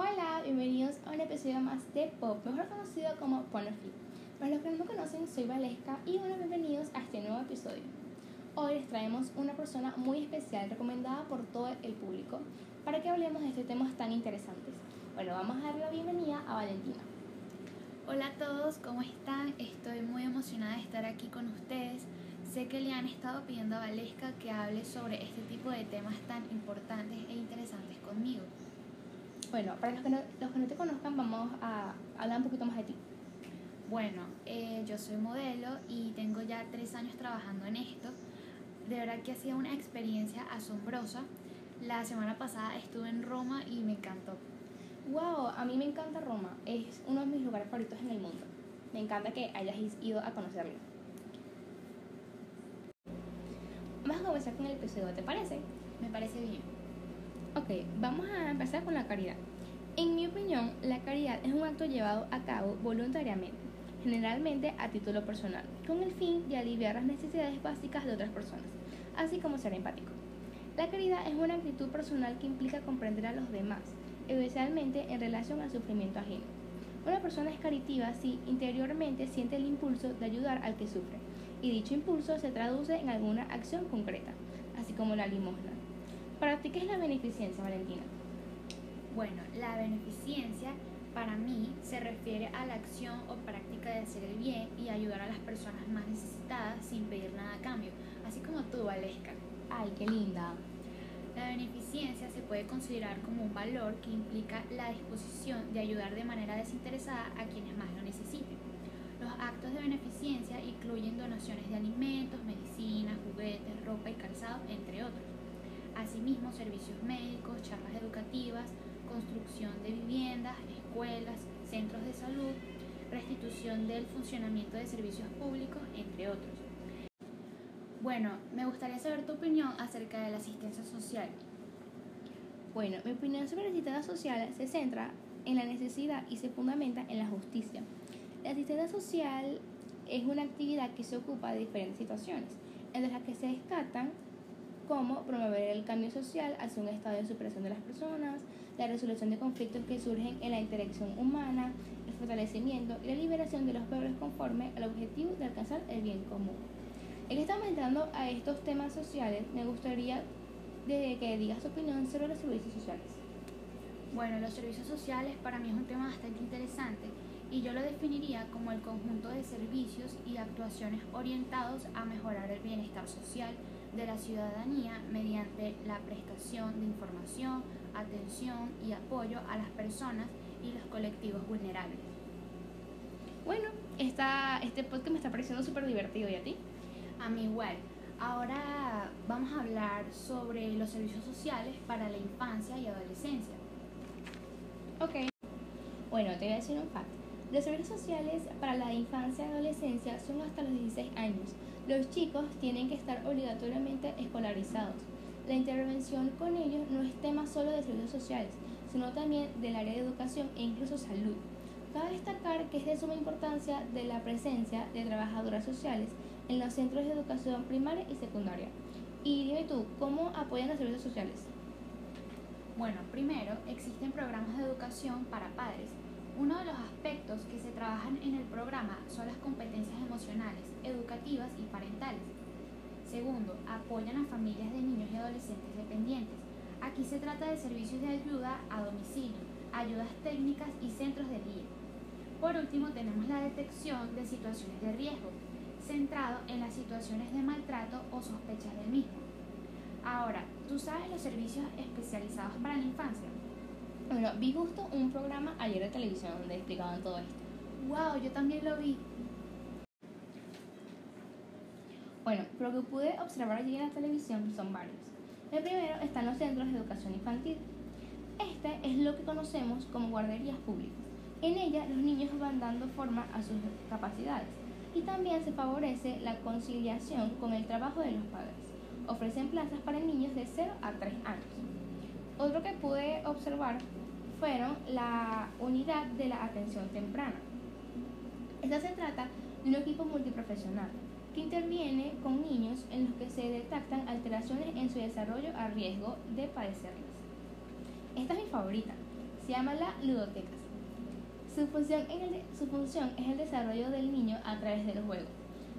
Hola, bienvenidos a un episodio más de Pop, mejor conocido como Pornoflip. Para los que no me conocen, soy Valesca y bueno, bienvenidos a este nuevo episodio. Hoy les traemos una persona muy especial recomendada por todo el público para que hablemos de estos temas tan interesantes. Bueno, vamos a darle la bienvenida a Valentina. Hola a todos, ¿cómo están? Estoy muy emocionada de estar aquí con ustedes. Sé que le han estado pidiendo a Valesca que hable sobre este tipo de temas tan importantes e interesantes conmigo. Bueno, para los que no, los que no te conozcan, vamos a hablar un poquito más de ti. Bueno, eh, yo soy modelo y tengo ya tres años trabajando en esto. De verdad que ha sido una experiencia asombrosa. La semana pasada estuve en Roma y me encantó. Wow, a mí me encanta Roma. Es uno de mis lugares favoritos en el mundo. Me encanta que hayas ido a conocerlo. Vamos a comenzar con el episodio, ¿te parece? Me parece bien. Ok, vamos a empezar con la caridad. En mi opinión, la caridad es un acto llevado a cabo voluntariamente, generalmente a título personal, con el fin de aliviar las necesidades básicas de otras personas, así como ser empático. La caridad es una actitud personal que implica comprender a los demás, especialmente en relación al sufrimiento ajeno. Una persona es caritiva si interiormente siente el impulso de ayudar al que sufre, y dicho impulso se traduce en alguna acción concreta, así como la limosna. ¿Para ti qué es la beneficencia, Valentina? Bueno, la beneficencia para mí se refiere a la acción o práctica de hacer el bien y ayudar a las personas más necesitadas sin pedir nada a cambio, así como tú, Valesca. Ay, qué linda. La beneficencia se puede considerar como un valor que implica la disposición de ayudar de manera desinteresada a quienes más lo necesiten. Los actos de beneficencia incluyen donaciones de alimentos, medicinas, juguetes, ropa y calzado, entre otros. Asimismo, servicios médicos, charlas educativas, construcción de viviendas, escuelas, centros de salud, restitución del funcionamiento de servicios públicos, entre otros. Bueno, me gustaría saber tu opinión acerca de la asistencia social. Bueno, mi opinión sobre la asistencia social se centra en la necesidad y se fundamenta en la justicia. La asistencia social es una actividad que se ocupa de diferentes situaciones, entre las que se descartan como promover el cambio social hacia un estado de superación de las personas, la resolución de conflictos que surgen en la interacción humana, el fortalecimiento y la liberación de los pueblos conforme al objetivo de alcanzar el bien común. En que estamos entrando a estos temas sociales, me gustaría de que digas tu opinión sobre los servicios sociales. Bueno, los servicios sociales para mí es un tema bastante interesante y yo lo definiría como el conjunto de servicios y actuaciones orientados a mejorar el bienestar social, de la ciudadanía mediante la prestación de información, atención y apoyo a las personas y los colectivos vulnerables. Bueno, esta, este podcast me está pareciendo súper divertido. ¿Y a ti? A mí igual. Ahora vamos a hablar sobre los servicios sociales para la infancia y adolescencia. Ok. Bueno, te voy a decir un fact. Los servicios sociales para la infancia y adolescencia son hasta los 16 años. Los chicos tienen que estar obligatoriamente escolarizados. La intervención con ellos no es tema solo de servicios sociales, sino también del área de educación e incluso salud. Cabe destacar que es de suma importancia de la presencia de trabajadoras sociales en los centros de educación primaria y secundaria. Y dime tú, ¿cómo apoyan los servicios sociales? Bueno, primero existen programas de educación para padres uno de los aspectos que se trabajan en el programa son las competencias emocionales, educativas y parentales. Segundo, apoyan a familias de niños y adolescentes dependientes. Aquí se trata de servicios de ayuda a domicilio, ayudas técnicas y centros de día. Por último, tenemos la detección de situaciones de riesgo, centrado en las situaciones de maltrato o sospechas del mismo. Ahora, ¿tú sabes los servicios especializados para la infancia? Bueno, vi justo un programa ayer de televisión donde explicaban todo esto. ¡Wow! Yo también lo vi. Bueno, lo que pude observar allí en la televisión son varios. El primero están los centros de educación infantil. Este es lo que conocemos como guarderías públicas. En ella los niños van dando forma a sus capacidades y también se favorece la conciliación con el trabajo de los padres. Ofrecen plazas para niños de 0 a 3 años. Otro que pude observar fueron la unidad de la atención temprana. Esta se trata de un equipo multiprofesional que interviene con niños en los que se detectan alteraciones en su desarrollo a riesgo de padecerlas. Esta es mi favorita. se llama la ludotecas. Su función, su función es el desarrollo del niño a través del juego.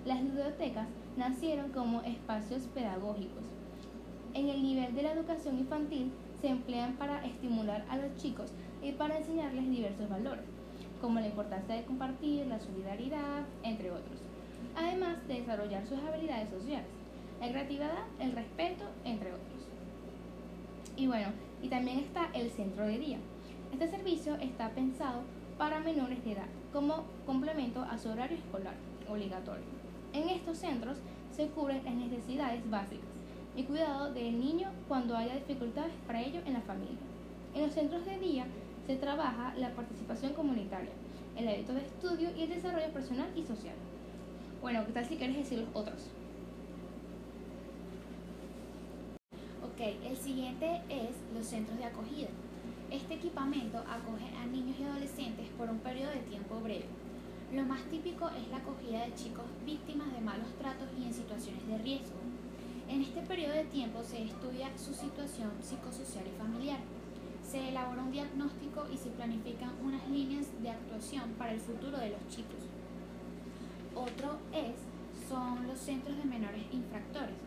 Las ludotecas nacieron como espacios pedagógicos. En el nivel de la educación infantil se emplean para estimular a los chicos y para enseñarles diversos valores, como la importancia de compartir, la solidaridad, entre otros, además de desarrollar sus habilidades sociales, la creatividad, el respeto, entre otros. Y bueno, y también está el centro de día. Este servicio está pensado para menores de edad como complemento a su horario escolar obligatorio. En estos centros se cubren las necesidades básicas y cuidado del niño cuando haya dificultades para ello en la familia. En los centros de día se trabaja la participación comunitaria, el hábito de estudio y el desarrollo personal y social. Bueno, ¿qué tal si quieres decir los otros? Ok, el siguiente es los centros de acogida. Este equipamiento acoge a niños y adolescentes por un periodo de tiempo breve. Lo más típico es la acogida de chicos víctimas de malos tratos y en situaciones de riesgo. En este periodo de tiempo se estudia su situación psicosocial y familiar. Se elabora un diagnóstico y se planifican unas líneas de actuación para el futuro de los chicos. Otro es, son los centros de menores infractores.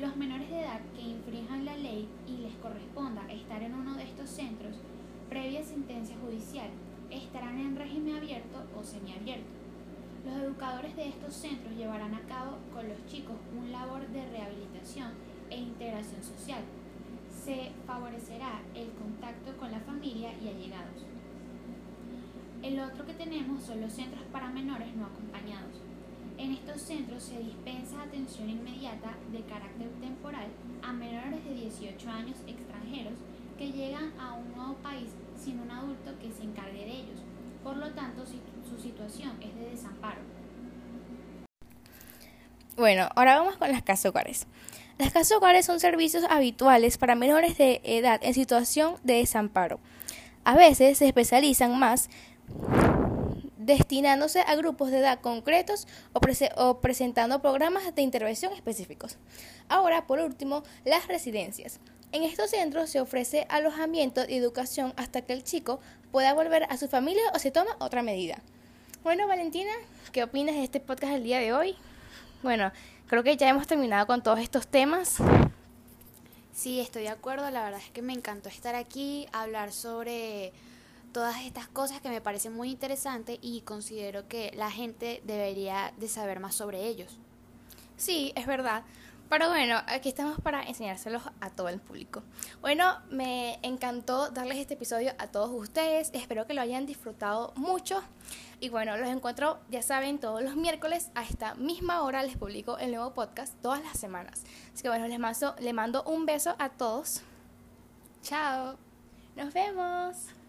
Los menores de edad que infrinjan la ley y les corresponda estar en uno de estos centros, previa sentencia judicial, estarán en régimen abierto o semiabierto. Los educadores de estos centros llevarán a cabo con los chicos un labor de rehabilitación e integración social. Se favorecerá el contacto con la familia y allegados. El otro que tenemos son los centros para menores no acompañados. En estos centros se dispensa atención inmediata de carácter temporal a menores de 18 años extranjeros que llegan a un nuevo país sin un adulto que se encargue de ellos. Por lo tanto, su situación es de desamparo. Bueno, ahora vamos con las casas hogares. Las casas son servicios habituales para menores de edad en situación de desamparo. A veces se especializan más destinándose a grupos de edad concretos o, presentando programas de intervención específicos. Ahora, por último, las residencias. En estos centros se ofrece alojamiento y educación hasta que el chico pueda volver a su familia o se toma otra medida. Bueno, Valentina, ¿qué opinas de este podcast del día de hoy? Bueno, creo que ya hemos terminado con todos estos temas. Sí, estoy de acuerdo. La verdad es que me encantó estar aquí, hablar sobre todas estas cosas que me parecen muy interesantes y considero que la gente debería de saber más sobre ellos. Sí, es verdad. Pero bueno, aquí estamos para enseñárselos a todo el público. Bueno, me encantó darles este episodio a todos ustedes. Espero que lo hayan disfrutado mucho. Y bueno, los encuentro, ya saben, todos los miércoles a esta misma hora les publico el nuevo podcast todas las semanas. Así que bueno, les mando, les mando un beso a todos. Chao. Nos vemos.